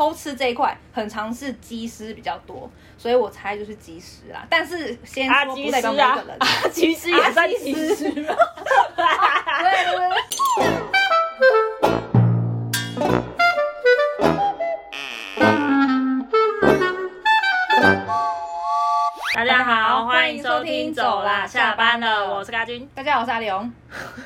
偷吃这一块，很常是机师比较多，所以我猜就是机师啦。但是先啊，说不代表每个人，，啊，其实也算啊技师。对对对。大家好，欢欢迎迎收听走啦，下下班班了了，我是嘎君。大家好，我是阿龙。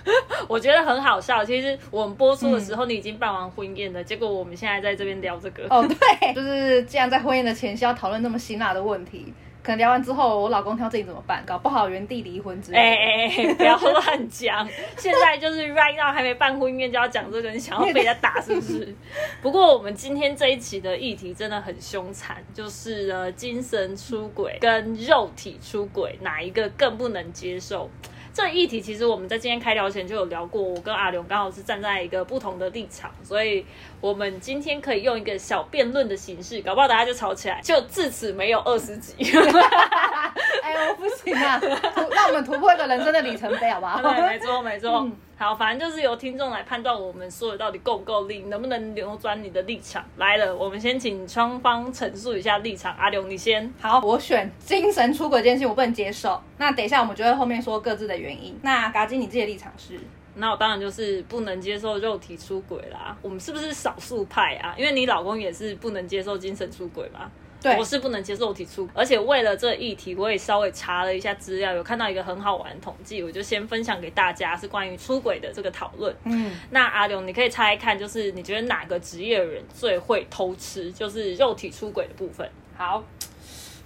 我觉得很好笑，其实我们播出的时候你已经办完婚宴了，结果我们现在在这边聊这个。哦，对，就是既然在婚宴的前夕要讨论那么辛辣的问题，可能聊完之后，我老公挑自己怎么办，搞不好原地离婚之类的。哎哎哎，不要乱讲！现在就是 right now 还没办婚宴就要讲这个，你想要被人家打是不是？不过我们今天这一期的议题真的很凶残，就是呃精神出轨跟肉体出轨哪一个更不能接受？这议题其实我们在今天开聊前就有聊过，我跟阿刘刚好是站在一个不同的立场，所以我们今天可以用一个小辩论的形式，搞不好大家就吵起来，就至此没有二十集。不行啊，突让我们突破一个人生的里程碑，好不好？对，没错，没错。嗯好，反正就是由听众来判断我们说的到底够不够力，能不能扭转你的立场。来了，我们先请双方陈述一下立场。阿刘，你先。好，我选精神出轨这件事情，我不能接受。那等一下我们就会后面说各自的原因。那嘎金，你自己的立场是？那我当然就是不能接受肉体出轨啦。我们是不是少数派啊？因为你老公也是不能接受精神出轨嘛。对我是不能接受肉体出轨，而且为了这个议题，我也稍微查了一下资料，有看到一个很好玩的统计，我就先分享给大家，是关于出轨的这个讨论。嗯，那阿刘，你可以猜一看，就是你觉得哪个职业的人最会偷吃，就是肉体出轨的部分？好。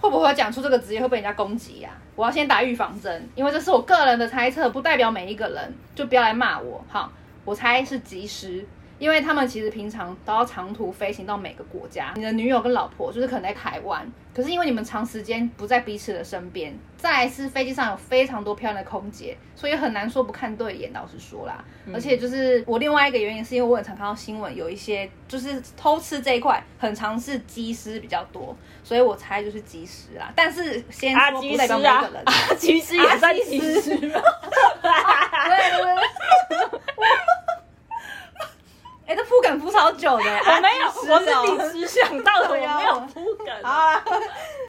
会不会讲出这个职业会被人家攻击呀、我要先打预防针，因为这是我个人的猜测，不代表每一个人，就不要来骂我。好，我猜是技师，因为他们其实平常都要长途飞行到每个国家。你的女友跟老婆就是可能在台湾，可是因为你们长时间不在彼此的身边，再来是飞机上有非常多漂亮的空姐，所以很难说不看对眼。老实说啦，而且就是我另外一个原因是因为我很常看到新闻，有一些就是偷吃这一块，很常是机师比较多，所以我猜就是机师啦。但是先啊，技师说不代表每一啊个人，，啊，其实也算啊技技师师。对对对。哎、这铺梗铺超久的、啊，我没有，我是哦临时想到的，我没有铺梗。好啊，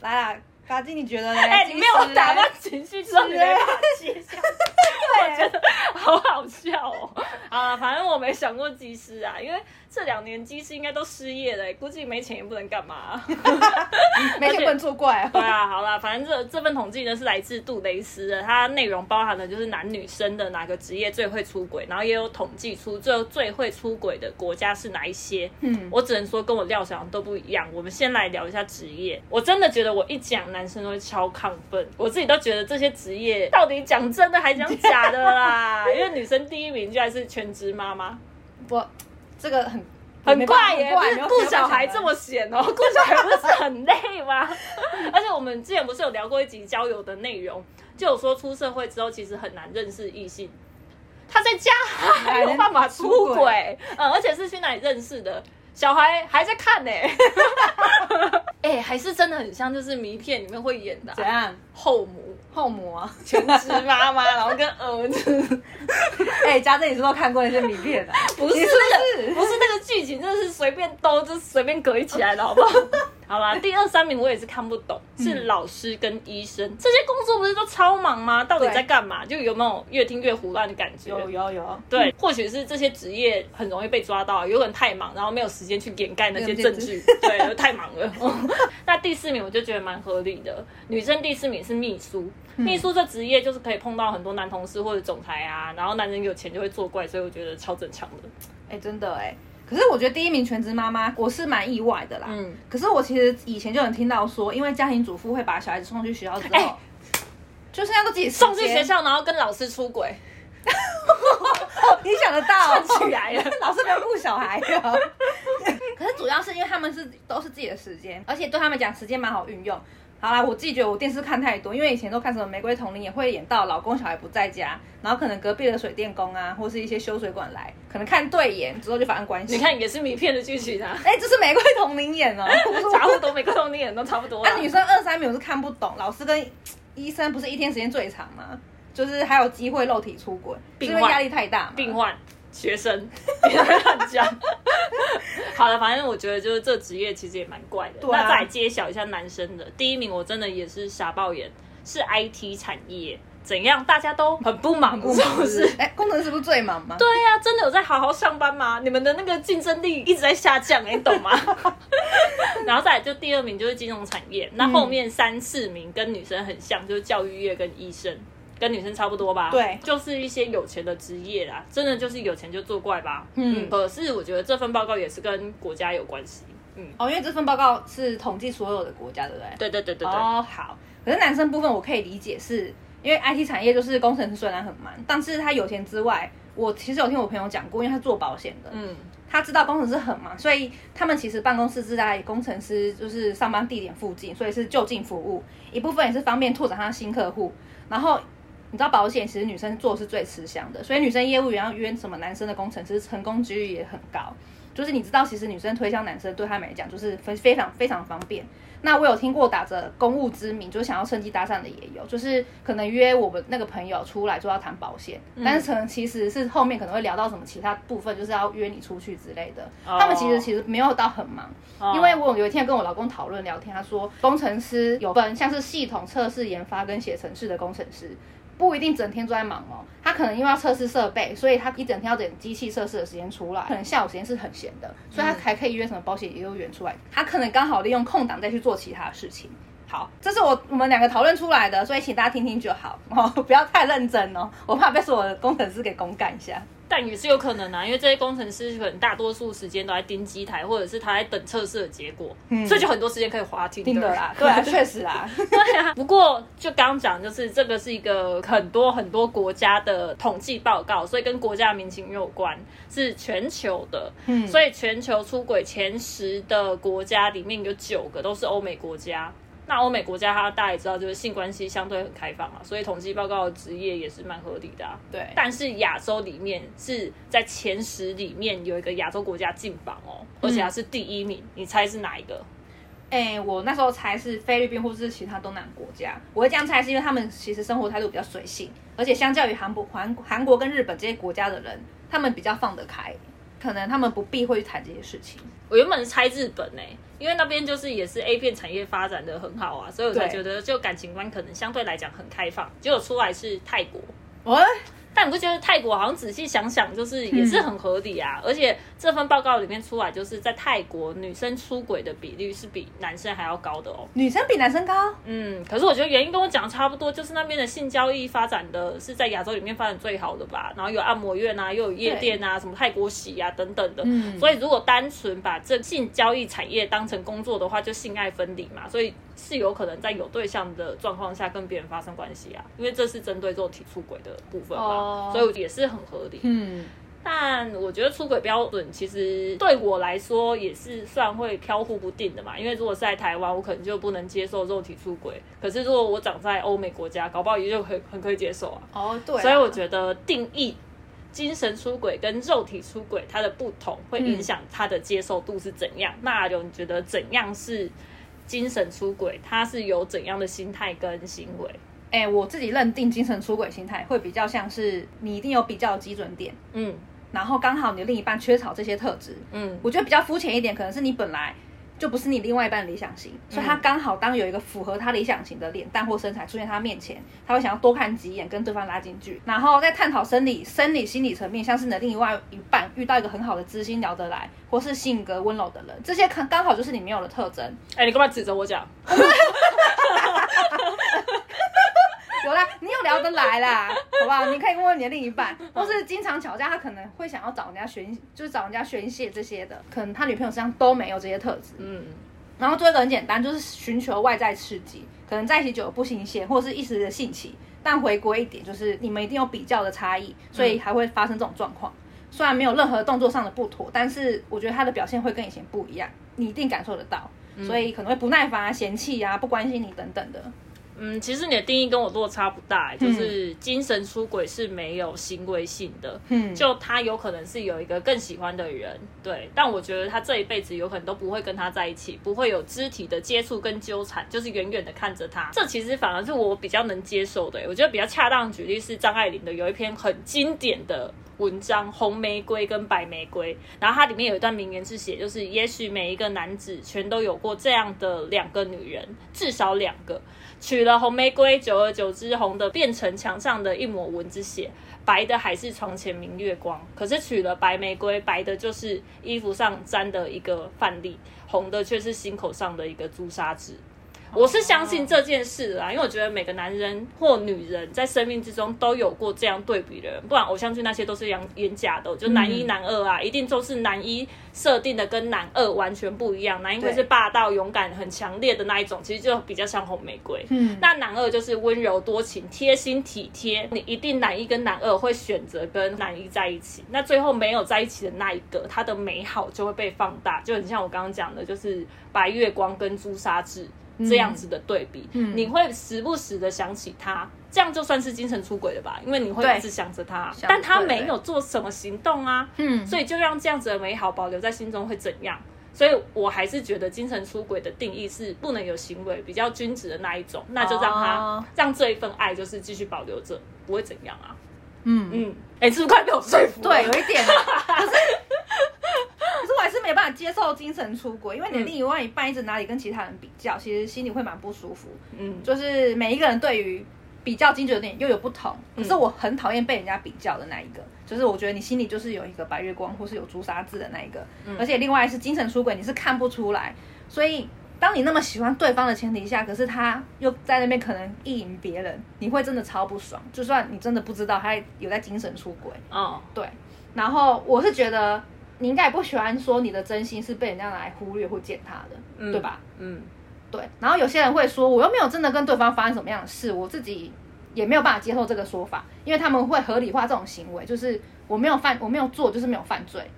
来啦，嘎基，你觉得呢？哎，你没有打嘞断情绪之后，你没办法接下去，我觉得好好笑哦。啊，反正我没想过技师啊，因为这两年技师应该都失业了，估计没钱也不能干嘛。没钱不能作怪对啊。啊，好啦，反正这这份统计呢是来自杜蕾斯的，它内容包含的就是男女生的哪个职业最会出轨，然后也有统计出最最会出轨的国家是哪一些。嗯，我只能说跟我料想的都不一样。我们先来聊一下职业，我真的觉得我一讲男生都会超亢奋，我自己都觉得这些职业到底讲真的还讲假的啦？因为女生第一名居然是全职妈妈。我这个很很怪耶，很怪不是顾小孩这么闲哦，顾小孩不是很累吗？而且我们之前不是有聊过一集交友的内容，就有说出社会之后其实很难认识异性。他在家还有办法出出轨轨，嗯，而且是去哪里认识的？小孩还在看呢、哎、还是真的很像，就是迷片里面会演的啊、怎样？后母后母啊？全职妈妈，然后跟儿子，哎，家珍，你是不是看过那些名片啊？不是那不是个，不是那个剧情，真的是随便兜，就是随便隔一起来的，好不好？好啦，第二三名我也是看不懂，是老师跟医生、这些工作不是都超忙吗？到底在干嘛？就有没有越听越胡乱的感觉？有有有，对，或许是这些职业很容易被抓到，有人太忙，然后没有时间去掩盖那些证据，对，太忙了。那第四名我就觉得蛮合理的，女生第四名是秘书，秘书这职业就是可以碰到很多男同事或者总裁啊，然后男人有钱就会作怪，所以我觉得超正常的。哎，真的哎。可是我觉得第一名全职妈妈，我是蛮意外的啦。嗯可是我其实以前就能听到说，因为家庭主妇会把小孩子送去学校之后，哎就现在都自己时送去间学，校，然后跟老师出轨，你想得到串起来了老师不要顾小孩啊。可是主要是因为他们是都是自己的时间，而且对他们讲时间蛮好运用。好啦，我自己觉得我电视看太多，因为以前都看什么《玫瑰童林》，也会演到老公小孩不在家，然后可能隔壁的水电工啊，或是一些修水管来，可能看对眼之后就发生关系。你，看也是迷片的剧情啊，哎、这是《玫瑰童林》演哦，差不多玫瑰童林》演都差不多啦。那女生二三名我是看不懂，老师跟医生不是一天时间最长吗？就是还有机会肉体出轨，是因为压力太大嘛。病患，学生，别乱讲。好了，反正我觉得就是这职业其实也蛮怪的。对啊那再来揭晓一下男生的第一名，我真的也是傻爆眼，是 IT 产业。怎样？大家都很不忙，不是？哎，工程师不是最忙吗？对呀、真的有在好好上班吗？你们的那个竞争力一直在下降、欸，你懂吗？然后再来就第二名就是金融产业，那后面三四名跟女生很像，就是教育业跟医生，跟女生差不多吧？对就是一些有钱的职业啦，真的就是有钱就作怪吧。嗯可是我觉得这份报告也是跟国家有关系。嗯，哦，因为这份报告是统计所有的国家，对不对？对对对对对。哦，好。可是男生部分我可以理解是，因为 IT 产业就是工程师虽然很忙，但是他有钱之外，我其实有听我朋友讲过，因为他做保险的，嗯，他知道工程师很忙，所以他们其实办公室是在工程师就是上班地点附近，所以是就近服务，一部分也是方便拓展他的新客户。然后你知道保险其实女生做是最吃香的，所以女生业务员要约什么男生的工程师，成功几率也很高。就是你知道，其实女生推销男生对他们来讲就是非非常非常方便。那我有听过打着公务之名，就是想要趁机搭讪的也有，就是可能约我们那个朋友出来就要谈保险，但是可能其实是后面可能会聊到什么其他部分，就是要约你出去之类的。哦他们其实其实没有到很忙，哦因为我有一天跟我老公讨论聊天，他说工程师有分像是系统测试研发跟写程式的工程师。不一定整天都在忙哦，他可能因为要测试设备，所以他一整天要等机器测试的时间出来，可能下午时间是很闲的，所以他才可以约什么保险业务员出来，他可能刚好利用空档再去做其他的事情。好，这是我我们两个讨论出来的，所以请大家听听就好哦，不要太认真哦，我怕被说我的工程师给公干一下。但也是有可能啊，因为这些工程师可能大多数时间都在盯机台，或者是他在等测试的结果，所以就很多时间可以滑听听的啦，对啊，确实啦，对啊，不过就刚刚讲，就是这个是一个很多很多国家的统计报告，所以跟国家民情有关，是全球的。嗯所以全球出轨前十的国家里面有九个都是欧美国家。那欧美国家，它大家也知道，就是性关系相对很开放嘛，所以统计报告的职业也是蛮合理的、啊。对，但是亚洲里面是在前十里面有一个亚洲国家进榜哦，而且还是第一名，你猜是哪一个？哎、我那时候猜是菲律宾或是其他东南国家。我会这样猜，是因为他们其实生活态度比较随性，而且相较于韩国、韩韩国跟日本这些国家的人，他们比较放得开，可能他们不避讳去谈这些事情。我原本是猜日本呢、因为那边就是也是 A 片产业发展的很好啊，所以我才对觉得就感情观可能相对来讲很开放。结果出来是泰国，喂、但你不觉得泰国好像仔细想想，就是也是很合理啊？而且这份报告里面出来，就是在泰国女生出轨的比率是比男生还要高的哦。女生比男生高？嗯，可是我觉得原因跟我讲的差不多，就是那边的性交易发展的是在亚洲里面发展最好的吧。然后有按摩院啊，又有夜店啊，什么泰国洗啊等等的。嗯所以如果单纯把这性交易产业当成工作的话，就性爱分离嘛。所以是有可能在有对象的状况下跟别人发生关系啊，因为这是针对肉体出轨的部分嘛，哦所以也是很合理。嗯，但我觉得出轨标准其实对我来说也是算会飘忽不定的嘛，因为如果是在台湾，我可能就不能接受肉体出轨，可是如果我长在欧美国家，搞不好也就很很可以接受啊。哦，对啊，所以我觉得定义精神出轨跟肉体出轨它的不同，会影响它的接受度是怎样。那你觉得怎样是精神出轨？他是有怎样的心态跟行为？哎、我自己认定精神出轨心态会比较像是你一定有比较基准点，嗯然后刚好你的另一半缺少这些特质，嗯我觉得比较肤浅一点，可能是你本来就不是你另外一半理想型，所以他刚好当有一个符合他理想型的脸蛋或身材出现在他面前，他会想要多看几眼，跟对方拉近距离，然后再探讨生理、生理、心理层面，像是你的另外一半遇到一个很好的知心聊得来，或是性格温柔的人，这些刚刚好就是你没有的特征。哎、你干嘛指着我讲？有啦，你有聊得来啦，好不好？你可以问问你的另一半，或是经常吵架，他可能会想要找人家宣，就是找人家宣泄这些的，可能他女朋友身上都没有这些特质。嗯然后最后一个很简单，就是寻求外在刺激，可能在一起久了不新鲜，或者是一时的兴起，但回归一点，就是你们一定有比较的差异，所以还会发生这种状况。虽然没有任何动作上的不妥，但是我觉得他的表现会跟以前不一样，你一定感受得到，所以可能会不耐烦啊、嫌弃啊、不关心你等等的。嗯，其实你的定义跟我落差不大，就是精神出轨是没有行为性的，嗯，就他有可能是有一个更喜欢的人，对，但我觉得他这一辈子有可能都不会跟他在一起，不会有肢体的接触跟纠缠，就是远远的看着他，这其实反而是我比较能接受的。我觉得比较恰当的举例是张爱玲的有一篇很经典的文章《红玫瑰跟白玫瑰》，然后它里面有一段名言是写，就是也许每一个男子全都有过这样的两个女人，至少两个。取了红玫瑰，久而久之，红的变成墙上的一抹蚊子血，白的还是床前明月光。可是取了白玫瑰，白的就是衣服上沾的一个饭粒，红的却是心口上的一个朱砂痣。我是相信这件事啦，因为我觉得每个男人或女人在生命之中都有过这样对比的人，不然偶像剧那些都是演演假的，就男一男二啊，一定都是男一设定的跟男二完全不一样，男一会是霸道、勇敢、很强烈的那一种，其实就比较像红玫瑰。嗯，那男二就是温柔多情、贴心体贴，你一定男一跟男二会选择跟男一在一起，那最后没有在一起的那一个，他的美好就会被放大，就很像我刚刚讲的，就是白月光跟朱砂痣。这样子的对比，你会时不时的想起他，这样就算是精神出轨了吧？因为你会一直想着他，但他没有做什么行动啊，嗯，所以就让这样子的美好保留在心中会怎样？所以我还是觉得精神出轨的定义是不能有行为，比较君子的那一种，那就让他让这一份爱就是继续保留着，不会怎样啊？嗯嗯，哎，是不是快被我说服？对，有一点，可是。接受精神出轨，因为你的另外一半一直哪里跟其他人比较，其实心里会蛮不舒服。嗯，就是每一个人对于比较精准点又有不同。可是我很讨厌被人家比较的那一个，就是我觉得你心里就是有一个白月光或是有朱砂痣的那一个，而且另外是精神出轨，你是看不出来。所以当你那么喜欢对方的前提下，可是他又在那边可能意淫别人，你会真的超不爽。就算你真的不知道他有在精神出轨，哦，对。然后我是觉得。你应该也不喜欢说你的真心是被人家来忽略或践踏的，对吧？嗯，对。然后有些人会说，我又没有真的跟对方发生什么样的事，我自己也没有办法接受这个说法，因为他们会合理化这种行为，就是我没有犯，我没有做，就是没有犯罪，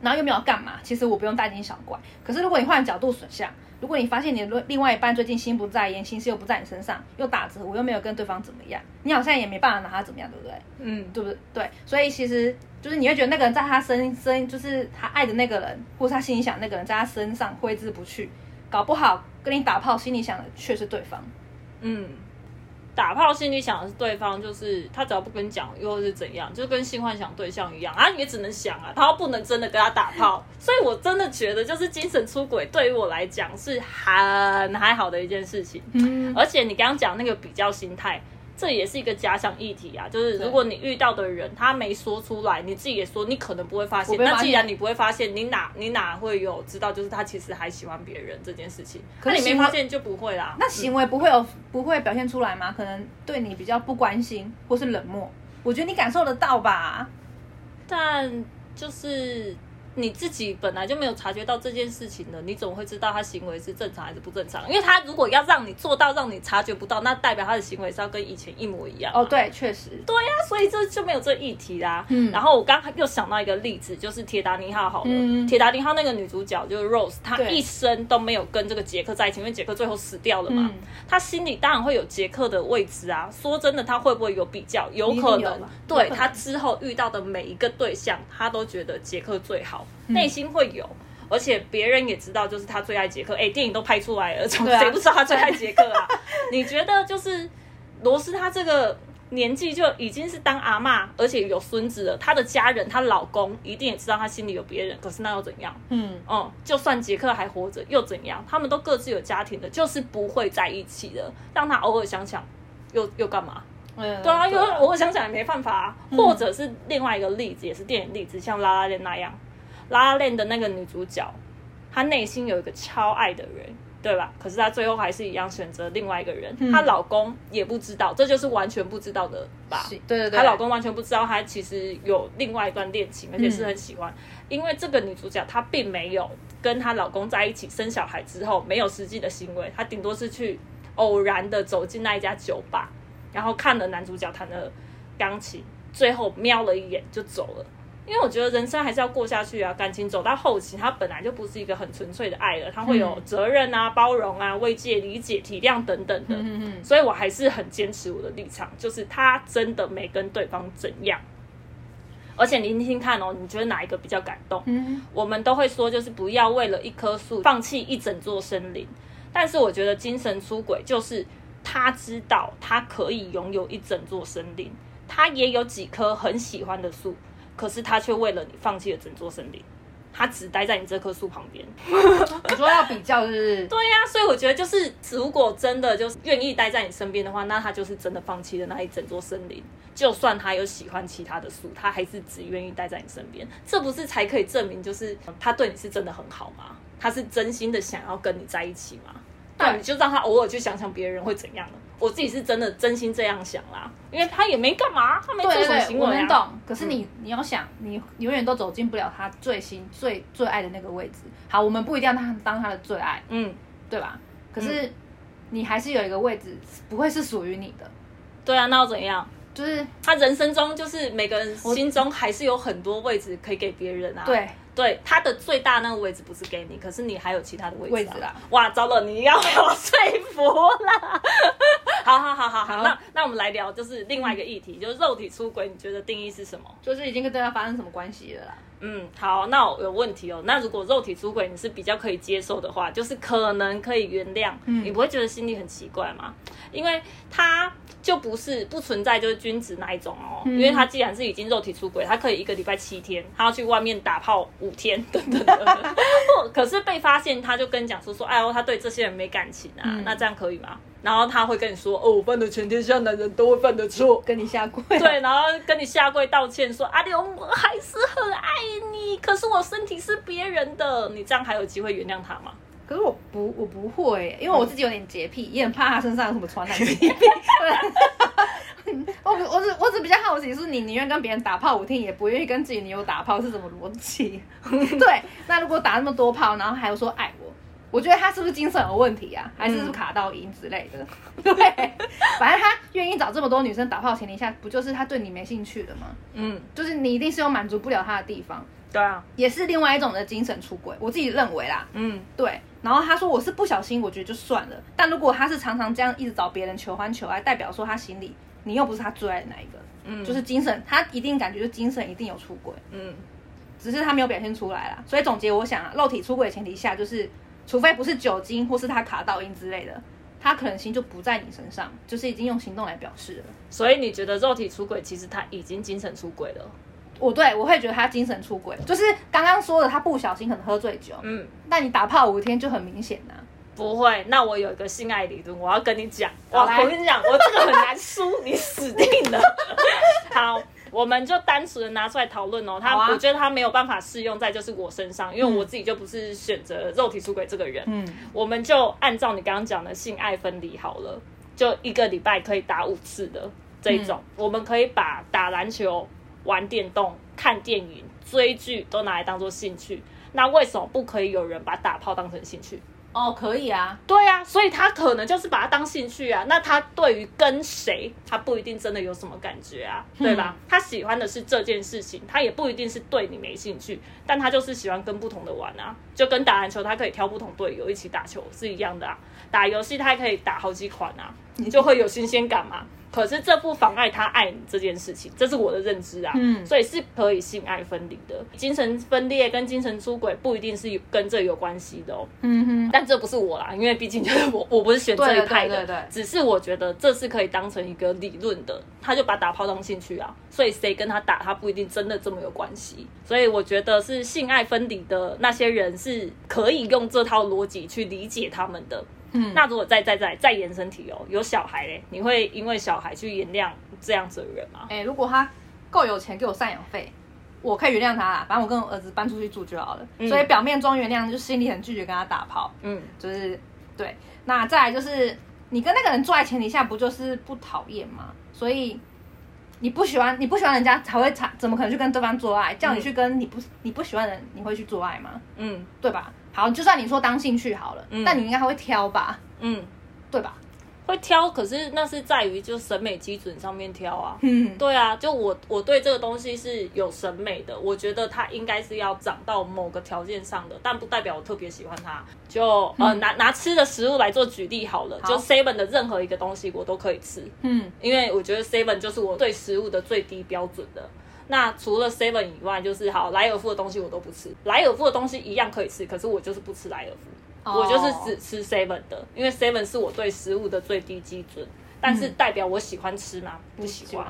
然后又没有干嘛，其实我不用大惊小怪。可是如果你换角度想，如果你发现你的另外一半最近心不在焉，心思又不在你身上，又打折，我又没有跟对方怎么样，你好像也没办法拿他怎么样，对不对？嗯，对不对？对，所以其实就是你会觉得那个人在他身身，就是他爱的那个人，或是他心里想那个人在他身上挥之不去，搞不好跟你打炮，心里想的却是对方。嗯。打炮心里想的是对方，就是他只要不跟你讲，又是怎样，就跟性幻想对象一样啊，也只能想啊，他不能真的跟他打炮，所以我真的觉得，就是精神出轨对于我来讲是很还好的一件事情，嗯，而且你刚刚讲那个比较心态。这也是一个假想议题啊，就是如果你遇到的人他没说出来，你自己也说，你可能不会发现。那既然你不会发现，你哪你哪会有知道，就是他其实还喜欢别人这件事情？可你没发现就不会啦。那行为不会有不会表现出来吗？可能对你比较不关心或是冷漠，我觉得你感受得到吧。但就是。你自己本来就没有察觉到这件事情的，你怎么会知道他行为是正常还是不正常？因为他如果要让你做到让你察觉不到，那代表他的行为是要跟以前一模一样。哦，对，确实。对呀，所以这就没有这议题啦。嗯。然后我刚又想到一个例子，就是《铁达尼号》好了，《铁达尼号》那个女主角就是 Rose，她一生都没有跟这个杰克在一起，因为杰克最后死掉了嘛。嗯她心里当然会有杰克的位置啊。说真的，她会不会有比较？有可能。对她之后遇到的每一个对象，她都觉得杰克最好。内心会有，而且别人也知道，就是他最爱杰克。哎，电影都拍出来了，谁不知道他最爱杰克啊？你觉得就是罗斯他这个年纪就已经是当阿妈，而且有孙子了。他的家人，她老公一定也知道他心里有别人，可是那又怎样？嗯嗯，就算杰克还活着又怎样？他们都各自有家庭的，就是不会在一起的。让他偶尔想想，又又干嘛？对啊，因为偶尔想想也没办法啊。或者是另外一个例子，也是电影例子，像拉拉链那样。拉链的那个女主角，她内心有一个超爱的人，对吧？可是她最后还是一样选择另外一个人，她老公也不知道，这就是完全不知道的吧？对对对，她老公完全不知道，她其实有另外一段恋情，而且是很喜欢。因为这个女主角她并没有跟她老公在一起生小孩之后没有实际的行为，她顶多是去偶然的走进那一家酒吧，然后看了男主角弹的钢琴，最后瞄了一眼就走了。因为我觉得人生还是要过下去啊，感情走到后期，它本来就不是一个很纯粹的爱了，它会有责任啊、包容啊、慰藉、理解、体谅等等的。嗯嗯所以我还是很坚持我的立场，就是他真的没跟对方怎样。而且您听听看哦，你觉得哪一个比较感动？嗯，我们都会说，就是不要为了一棵树放弃一整座森林。但是我觉得精神出轨就是他知道他可以拥有一整座森林，他也有几棵很喜欢的树，可是他却为了你放弃了整座森林，他只待在你这棵树旁边。你说要比较就是对呀、所以我觉得就是，如果真的就是愿意待在你身边的话，那他就是真的放弃了那一整座森林。就算他有喜欢其他的树，他还是只愿意待在你身边。这不是才可以证明，就是 他对你是真的很好吗？他是真心的想要跟你在一起吗？那你就让他偶尔去想想别人会怎样了。我自己是真的真心这样想啦，因为他也没干嘛，他没做什么行为、啊。我能懂。可是你、你要想，你永远都走进不了他最心最最爱的那个位置。好，我们不一定要他当他的最爱，嗯，对吧？可是你还是有一个位置不会是属于你的，对啊，那又怎样？就是他人生中就是每个人心中还是有很多位置可以给别人啊。对对，他的最大那个位置不是给你，可是你还有其他的位置、啊、位置啦。哇，糟了，你要被我说服了。好好好好好，好那那我们来聊，就是另外一个议题，就是肉体出轨，你觉得定义是什么？就是已经跟对方发生什么关系了啦。嗯，好，那我有问题哦。那如果肉体出轨你是比较可以接受的话，就是可能可以原谅，嗯你不会觉得心里很奇怪吗？因为他就不是不存在就是君子那一种哦，嗯因为他既然是已经肉体出轨，他可以一个礼拜七天，他要去外面打炮五天等等 可是被发现他就跟你讲说说，哎呦，他对这些人没感情啊，嗯那这样可以吗？然后他会跟你说，哦，我犯的全天下男人都会犯的错，跟你下跪、对，，然后跟你下跪道歉说：“阿刘，我还是很爱你，可是我身体是别人的，你这样还有机会原谅他吗可是我不我不会，因为我自己有点洁癖，也很怕他身上有什么传染疾病。对 我 我只我只比较好奇，是你宁愿跟别人打炮五天，也不愿意跟自己女友打炮，是什么逻辑？对，那如果打那么多炮，然后还有说爱我，我觉得他是不是精神有问题啊？还是是卡到音之类的？对，反正他愿意找这么多女生打炮的前提下，不就是他对你没兴趣了吗？？”嗯，就是你一定是有满足不了他的地方，对啊，也是另外一种的精神出轨。我自己认为啦，嗯，对，然后他说我是不小心，我觉得就算了。但如果他是常常这样一直找别人求欢求爱，代表说他心里你又不是他最爱的那一个，嗯就是精神，他一定感觉就精神一定有出轨，嗯，只是他没有表现出来啦。所以总结，我想啊，肉体出轨的前提下，就是除非不是酒精或是他卡到音之类的，他可能性就不在你身上，就是已经用行动来表示了。所以你觉得肉体出轨其实他已经精神出轨了？我对我会觉得他精神出轨，就是刚刚说的，他不小心可能喝醉酒，嗯，那你打炮五天就很明显呐、不会。那我有一个性爱理论，我要跟你讲。我我跟你讲，我这个很难输，你死定了。好。我们就单纯的拿出来讨论哦，他、啊我觉得他没有办法适用在就是我身上，因为我自己就不是选择肉体出轨这个人。嗯，我们就按照你刚刚讲的性爱分离好了，就一个礼拜可以打五次的这一种，我们可以把打篮球、玩电动、看电影、追剧都拿来当做兴趣。那为什么不可以有人把打炮当成兴趣？哦，可以啊，对啊，所以他可能就是把它当兴趣啊。那他对于跟谁，他不一定真的有什么感觉啊，对吧？他喜欢的是这件事情，他也不一定是对你没兴趣，但他就是喜欢跟不同的玩啊，就跟打篮球，他可以挑不同队友一起打球是一样的啊。打游戏他还可以打好几款啊，你就会有新鲜感嘛。可是这不妨碍他爱你这件事情，这是我的认知啊。嗯所以是可以性爱分离的，精神分裂跟精神出轨不一定是有跟这有关系的哦。嗯哼，但这不是我啦，因为毕竟就是我，我不是选这一派的，对对对对只是我觉得这是可以当成一个理论的，他就把打炮当兴趣啊，所以谁跟他打，他不一定真的这么有关系，所以我觉得是性爱分离的那些人是可以用这套逻辑去理解他们的。嗯那如果再再再再延伸题哦，有小孩嘞，你会因为小孩去原谅这样子的人吗？哎、如果他够有钱给我赡养费，我可以原谅他啦。反正我跟我儿子搬出去住就好了。所以表面装原谅，就心里很拒绝跟他打炮，嗯，就是对。那再来就是你跟那个人做爱前提下，不就是不讨厌吗？所以你不喜欢你不喜欢人家才会才怎么可能去跟对方做爱？叫你去跟你不你不喜欢的人，你会去做爱吗？嗯对吧？好，就算你说当兴趣好了，嗯但你应该会挑吧，嗯，对吧？会挑，可是那是在于就审美基准上面挑啊。嗯，对啊，就我我对这个东西是有审美的，我觉得它应该是要长到某个条件上的，但不代表我特别喜欢它。就呃拿拿吃的食物来做举例好了，好就 Seven 的任何一个东西我都可以吃，嗯，因为我觉得 Seven 就是我对食物的最低标准的。那除了 Seven 以外，就是好莱尔夫的东西我都不吃，莱尔夫的东西一样可以吃，可是我就是不吃莱尔夫。我就是只吃 Seven 的，因为 Seven 是我对食物的最低基准，但是代表我喜欢吃吗？不喜欢。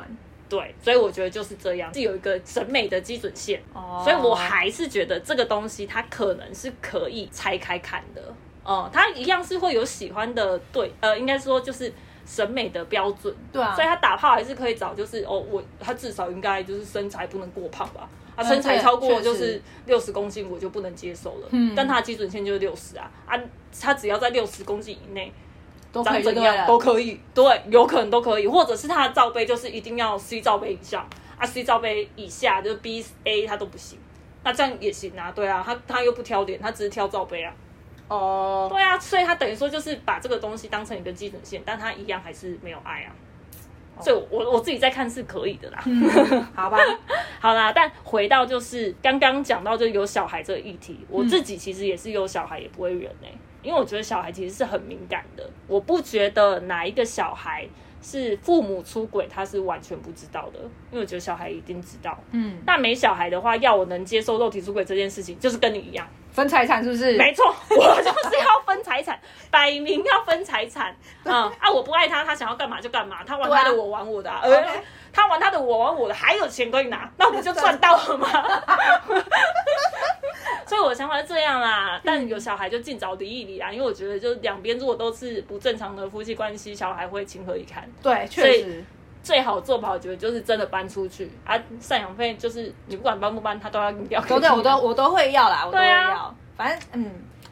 对，所以我觉得就是这样，是有一个审美的基准线。哦所以我还是觉得这个东西它可能是可以拆开看的。哦、它一样是会有喜欢的对，呃，应该说就是审美的标准。对啊。所以他打炮还是可以找，就是哦，我他至少应该就是身材不能过胖吧。啊，嗯身材超过就是六十公斤，我就不能接受了。嗯。但他的基准线就是六十啊。啊，他只要在六十公斤以内，都可长怎以都可以，对，有可能都可以，或者是他的罩杯就是一定要 C 罩杯以上。啊，C 罩杯以下就是 B A 他都不行，那这样也行啊，对啊，他他又不挑脸，他只是挑罩杯啊，哦，对啊，所以他等于说就是把这个东西当成一个基准线，但他一样还是没有爱啊，所以我我我自己在看是可以的啦，好吧，好啦，但回到就是刚刚讲到就有小孩这个议题，我自己其实也是有小孩也不会忍哎、因为我觉得小孩其实是很敏感的，我不觉得哪一个小孩是父母出轨他是完全不知道的，因为我觉得小孩一定知道。嗯，那没小孩的话，要我能接受肉体出轨这件事情，就是跟你一样，分财产是不是？没错，我就是要分财产，摆明要分财产。嗯啊，我不爱他，他想要干嘛就干嘛，他玩他的，我玩我的、啊。OK 呃他玩他的，我玩我的，还有钱可以拿，那我不就赚到了吗？所以我的想法是这样啦，但有小孩就尽早离一离啊，因为我觉得就两边如果都是不正常的夫妻关系，小孩会情何以堪？对，确实，最好做不好觉得就是真的搬出去啊，赡养费就是你不管搬不搬，他都要给你掉。都对，我都 我都会要啦，我都会要，反正嗯。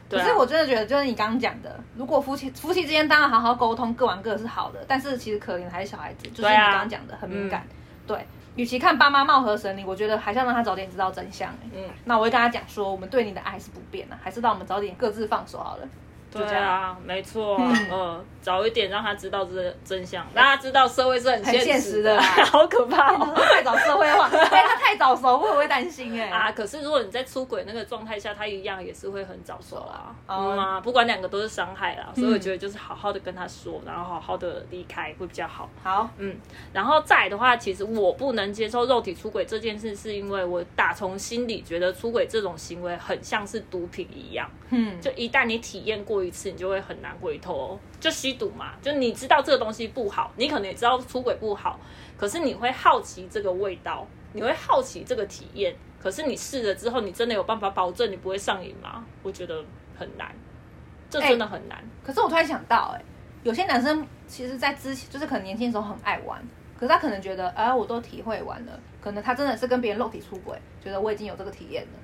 可是我真的觉得，就是你刚刚讲的，如果夫妻夫妻之间当然好好沟通，各玩各的是好的，但是其实可怜的还是小孩子，就是你刚刚讲的很敏感。对，与其看爸妈貌合神离，我觉得还是要让他早点知道真相、欸。嗯，那我会跟他讲说，我们对你的爱是不变的，还是让我们早点各自放手好了。就对。啊，没错啊，嗯嗯，早一点让他知道这真相，让他知道社会是很很现实实的啦 好可怕哦。太早社会化，哎，他太早熟，会不会担心哎、啊！可是如果你在出轨那个状态下，他一样也是会很早熟啊。哦嗯啊，不管两个都是伤害啦，所以嗯我觉得就是好好的跟他说，然后好好的离开会比较好。好，嗯，然后再的话，其实我不能接受肉体出轨这件事，是因为我打从心里觉得出轨这种行为很像是毒品一样。嗯，就一旦你体验过一次，你就会很难回头、就吸毒嘛，就你知道这个东西不好，你可能也知道出轨不好，可是你会好奇这个味道，你会好奇这个体验，可是你试了之后，你真的有办法保证你不会上瘾吗？我觉得很难，这真的很难。可是我突然想到、哎，有些男生其实，在之前就是可能年轻的时候很爱玩，可是他可能觉得，啊，我都体会完了，可能他真的是跟别人肉体出轨，觉得我已经有这个体验了，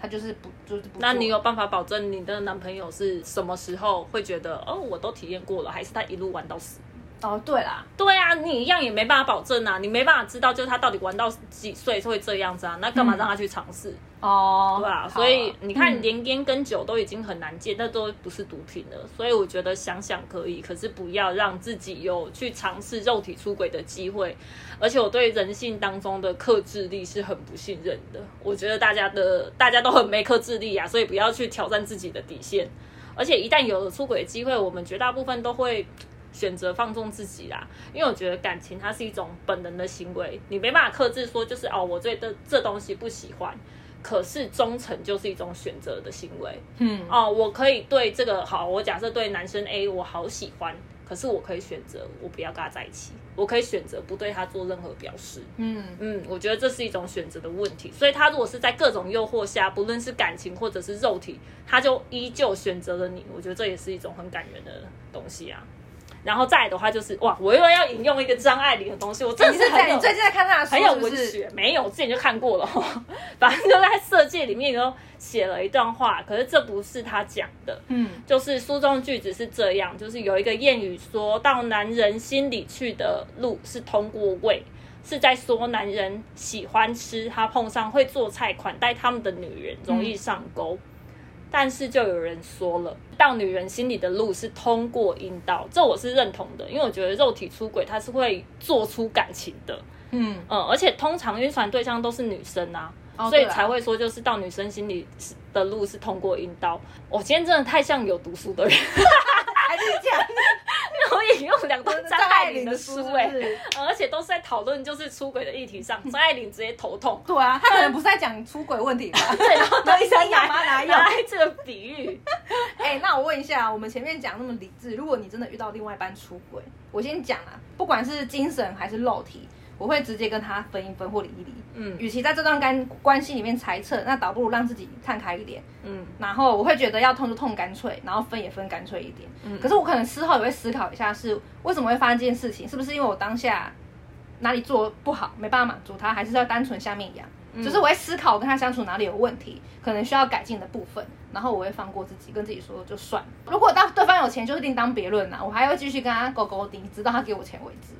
他就是不就是不。那你有办法保证你的男朋友是什么时候会觉得哦，我都体验过了，还是他一路玩到死？哦，对啦，对啊，你一样也没办法保证啊，你没办法知道就是他到底玩到几岁会这样子啊，那干嘛让他去尝试？哦，对啊，所以你看，嗯连烟跟酒都已经很难戒，那都不是毒品了。所以我觉得想想可以，可是不要让自己有去尝试肉体出轨的机会。而且我对人性当中的克制力是很不信任的。我觉得大家的 大家都很没克制力啊，所以不要去挑战自己的底线。而且一旦有了出轨的机会，我们绝大部分都会选择放纵自己啦，因为我觉得感情它是一种本能的行为，你没办法克制说就是哦，我对这这东西不喜欢。可是忠诚就是一种选择的行为嗯，哦，我可以对这个好，我假设对男生 A 我好喜欢，可是我可以选择我不要跟他在一起，我可以选择不对他做任何表示。嗯，嗯，我觉得这是一种选择的问题，所以他如果是在各种诱惑下，不论是感情或者是肉体，他就依旧选择了你，我觉得这也是一种很感人的东西啊。然后再来的话就是哇，我又要引用一个张爱玲的东西，我真的是很有你最近在看他的书很有？文学，没有，我之前就看过了。反正就在《色戒》里面有写了一段话，可是这不是他讲的，嗯，就是书中句子是这样，就是有一个谚语说到男人心里去的路是通过胃，是在说男人喜欢吃，他碰上会做菜款待他们的女人容易上钩。但是就有人说了，到女人心里的路是通过阴道，这我是认同的，因为我觉得肉体出轨它是会做出感情的，嗯，嗯，而且通常晕船对象都是女生啊，所以才会说就是到女生心里的路是通过阴道。我今天真的太像有读书的人，引用两段张爱玲的书哎、是不是呃而且都是在讨论就是出轨的议题上，张爱玲直接头痛。对啊，他可能不是在讲出轨问题吧？对，然后 那医生拿拿拿来这个比喻，哎、那我问一下，我们前面讲那么理智，如果你真的遇到另外一半出轨，我先讲啊，不管是精神还是肉体，我会直接跟他分一分或离一离。嗯与其在这段干关系里面猜测，那倒不如让自己看开一点。嗯然后我会觉得要痛就痛干脆，然后分也分干脆一点。嗯可是我可能事后也会思考一下是，为什么会发生这件事情？是不是因为我当下哪里做不好，没办法满足他，还是要单纯下面痒？嗯就是我会思考我跟他相处哪里有问题，可能需要改进的部分，然后我会放过自己，跟自己说就算了。如果当对方有钱，就是另当别论啦，我还会继续跟他勾勾顶，直到他给我钱为止。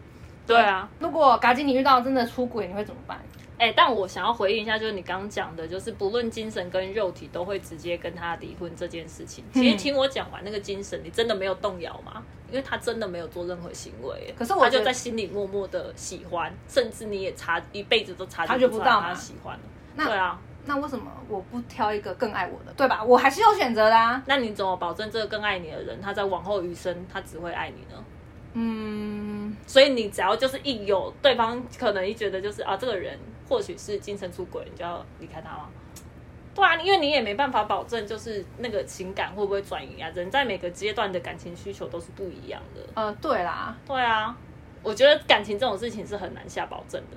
对啊，如果嘎金你遇到真的出轨，你会怎么办？哎、但我想要回应一下，就是你刚刚讲的，就是不论精神跟肉体都会直接跟他离婚这件事情。其实听我讲完那个精神，你真的没有动摇吗？因为他真的没有做任何行为，可是我他就在心里默默的喜欢，甚至你也察一辈子都察察觉不到他喜欢了。那对啊，那为什么我不挑一个更爱我的，对吧？我还是有选择的啊。那你怎么保证这个更爱你的人，他在往后余生他只会爱你呢？嗯，所以你只要就是一有对方可能一觉得就是啊，这个人或许是精神出轨，你就要离开他吗？对啊，因为你也没办法保证就是那个情感会不会转移啊，人在每个阶段的感情需求都是不一样的。呃，对啦，对啊，我觉得感情这种事情是很难下保证的。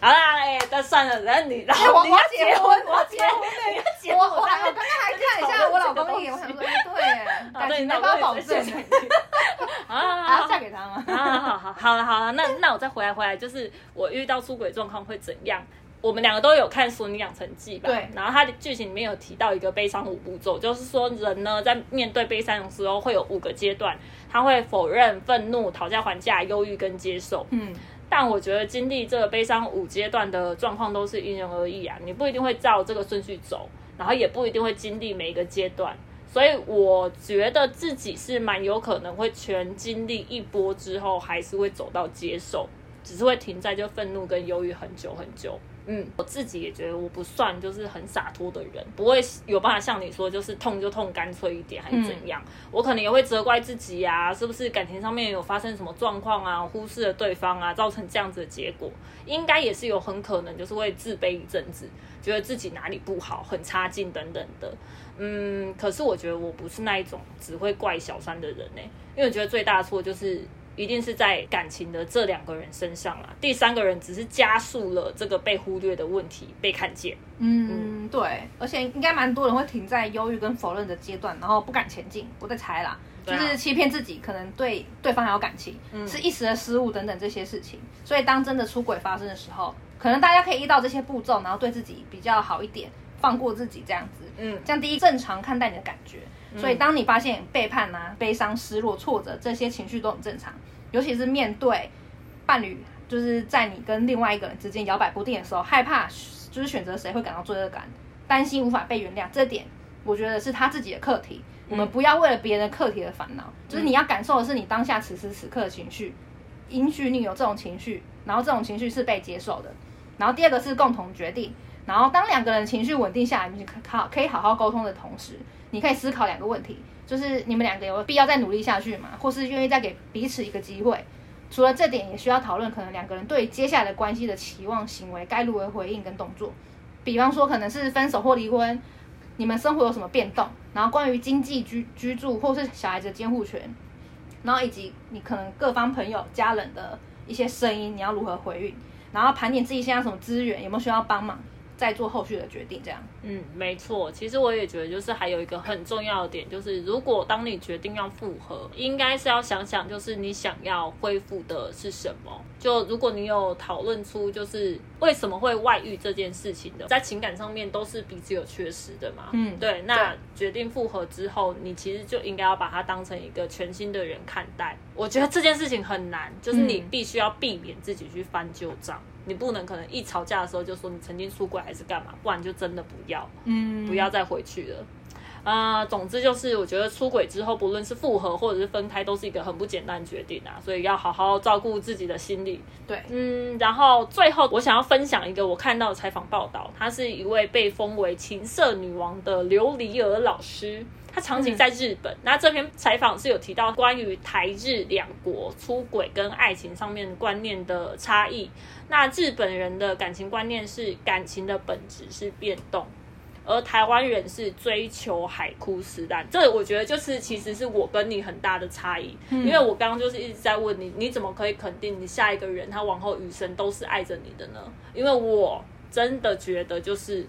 好啦，哎、但算了，然后你，然哎我后你要我结婚我要结婚，你要结婚，我我我刚刚还看一下我老公脸，我想说，哎，对，啊，感对，情没办法保保证，啊，还要嫁给他吗？啊，好好好了好了，那那我再回来回来，就是我遇到出轨状况会怎样？我们两个都有看《俗女养成记》吧？对然后它的剧情里面有提到一个悲伤五步骤，就是说人呢在面对悲伤的时候会有五个阶段，他会否认、愤怒、讨价还价、忧郁跟接受。嗯，但我觉得经历这个悲伤五阶段的状况都是因人而异啊，你不一定会照这个顺序走，然后也不一定会经历每一个阶段。所以我觉得自己是蛮有可能会全经历一波之后，还是会走到接受，只是会停在就愤怒跟忧郁很久很久。嗯，我自己也觉得我不算就是很洒脱的人，不会有办法像你说就是痛就痛干脆一点还是怎样。我可能也会责怪自己啊，是不是感情上面有发生什么状况啊，忽视了对方啊，造成这样子的结果，应该也是有很可能就是会自卑一阵子，觉得自己哪里不好，很差劲等等的。嗯，可是我觉得我不是那一种只会怪小三的人呢、因为我觉得最大的错就是。一定是在感情的这两个人身上啦，第三个人只是加速了这个被忽略的问题被看见。嗯，对，而且应该蛮多人会停在忧郁跟否认的阶段，然后不敢前进。我在猜啦，就是欺骗自己，可能对对方还有感情，是一时的失误等等这些事情。所以当真的出轨发生的时候，可能大家可以依照这些步骤，然后对自己比较好一点，放过自己这样子。嗯这样第一正常看待你的感觉。所以当你发现背叛啊、悲伤、失落、挫折这些情绪都很正常，尤其是面对伴侣，就是在你跟另外一个人之间摇摆不定的时候，害怕就是选择谁会感到罪恶感，担心无法被原谅，这点我觉得是他自己的课题。我们不要为了别人课题而烦恼，就是你要感受的是你当下此时此刻的情绪，允许你有这种情绪，然后这种情绪是被接受的。然后第二个是共同决定，然后当两个人情绪稳定下来，你可好可以好好沟通的同时，你可以思考两个问题，就是你们两个有必要再努力下去吗？或是愿意再给彼此一个机会？除了这点，也需要讨论可能两个人对接下来的关系的期望、行为该如何回应跟动作。比方说，可能是分手或离婚，你们生活有什么变动？然后关于经济居居住或是小孩子的监护权，然后以及你可能各方朋友、家人的一些声音，你要如何回应？然后盘点自己现在什么资源，有没有需要帮忙，再做后续的决定。这样，嗯，没错。其实我也觉得，就是还有一个很重要的点，就是如果当你决定要复合，应该是要想想，就是你想要恢复的是什么。就如果你有讨论出，就是为什么会外遇这件事情的，在情感上面都是彼此有缺失的嘛。嗯对。那决定复合之后，你其实就应该要把它当成一个全新的人看待。我觉得这件事情很难，就是你嗯必须要避免自己去翻旧账。你不能可能一吵架的时候就说你曾经出轨还是干嘛，不然就真的不要。嗯不要再回去了。啊、总之就是我觉得出轨之后，不论是复合或者是分开，都是一个很不简单的决定啊，所以要好好照顾自己的心理。对，嗯，然后最后我想要分享一个我看到的采访报道，她是一位被封为情色女王的琉璃儿老师。她长期在日本，那这篇采访是有提到关于台日两国出轨跟爱情上面观念的差异。那日本人的感情观念是感情的本质是变动，而台湾人是追求海枯石烂，这我觉得就是其实是我跟你很大的差异，因为我刚刚就是一直在问你，你怎么可以肯定你下一个人他往后余生都是爱着你的呢？因为我真的觉得就是。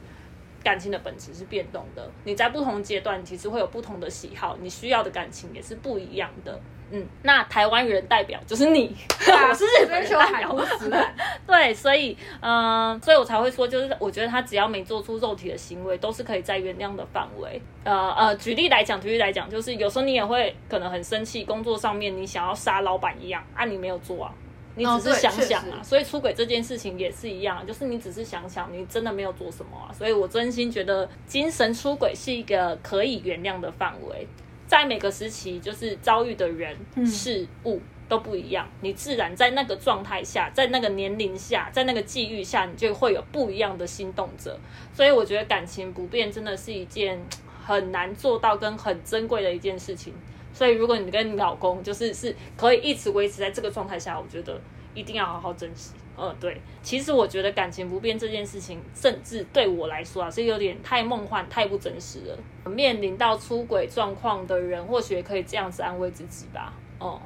感情的本质是变动的，你在不同阶段其实会有不同的喜好，你需要的感情也是不一样的。嗯，那台湾人代表就是你，我是日本代表。对，所以，嗯、所以我才会说，就是我觉得他只要没做出肉体的行为，都是可以在原谅的范围。呃呃，举例来讲，举例来讲，就是有时候你也会可能很生气，工作上面你想要杀老板一样，啊，你没有做啊。你哦只是想想啊，实所以出轨这件事情也是一样，就是你只是想想，你真的没有做什么啊。所以我真心觉得精神出轨是一个可以原谅的范围，在每个时期，就是遭遇的人、事物都不一样，你自然在那个状态下，在那个年龄下，在那个际遇下，你就会有不一样的心动者。所以我觉得感情不变真的是一件很难做到跟很珍贵的一件事情。所以如果你跟你老公就是是可以一直维持在这个状态下，我觉得一定要好好珍惜。嗯，对。其实我觉得感情不变这件事情，甚至对我来说啊，是有点太梦幻、太不真实了。面临到出轨状况的人，或许也可以这样子安慰自己吧。哦、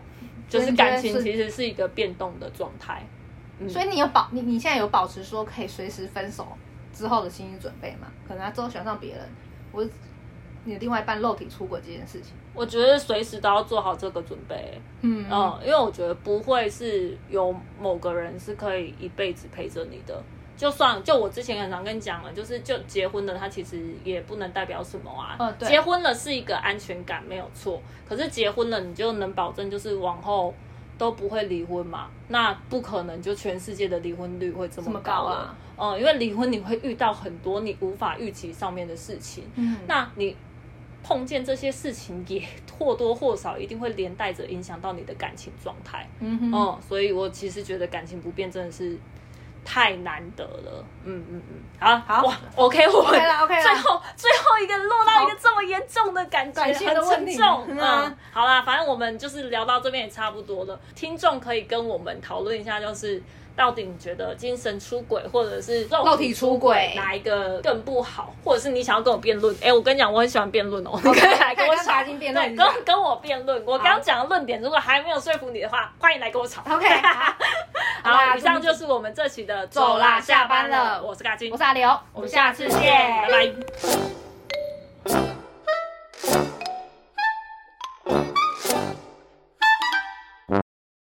就是感情其实是一个变动的状态。所以你有保你你现在有保持说可以随时分手之后的心理准备吗？可能他之后喜欢上别人，我你的另外一半肉体出轨这件事情。我觉得随时都要做好这个准备。嗯嗯，因为我觉得不会是有某个人是可以一辈子陪着你的。就算就我之前很常跟你讲了，就是就结婚了，它其实也不能代表什么啊。结婚了是一个安全感没有错，可是结婚了你就能保证就是往后都不会离婚嘛？那不可能就全世界的离婚率会这这么。高啊嗯，因为离婚你会遇到很多你无法预期上面的事情。嗯那你碰见这些事情，也或多或少一定会连带着影响到你的感情状态。嗯哼，嗯，所以我其实觉得感情不变真的是太难得了。嗯嗯嗯，好，好哇，OK，我们 OK 啦，OK 啦最后最后一个落到一个这么严重的感觉，感情的很问题沉重。嗯，好啦，反正我们就是聊到这边也差不多了。听众可以跟我们讨论一下，就是。到底你觉得精神出轨或者是肉肉体出轨哪一个更不好？或者是你想要跟我辩论？哎、我跟你讲，我很喜欢辩论哦，你可以来跟我吵跟跟跟我辩论。我刚刚讲的论点，如果还没有说服你的话，欢迎来跟我吵。OK，好，以上就是我们这期的走啦下班了我是嘎金，我是阿刘，我们下次见，拜拜。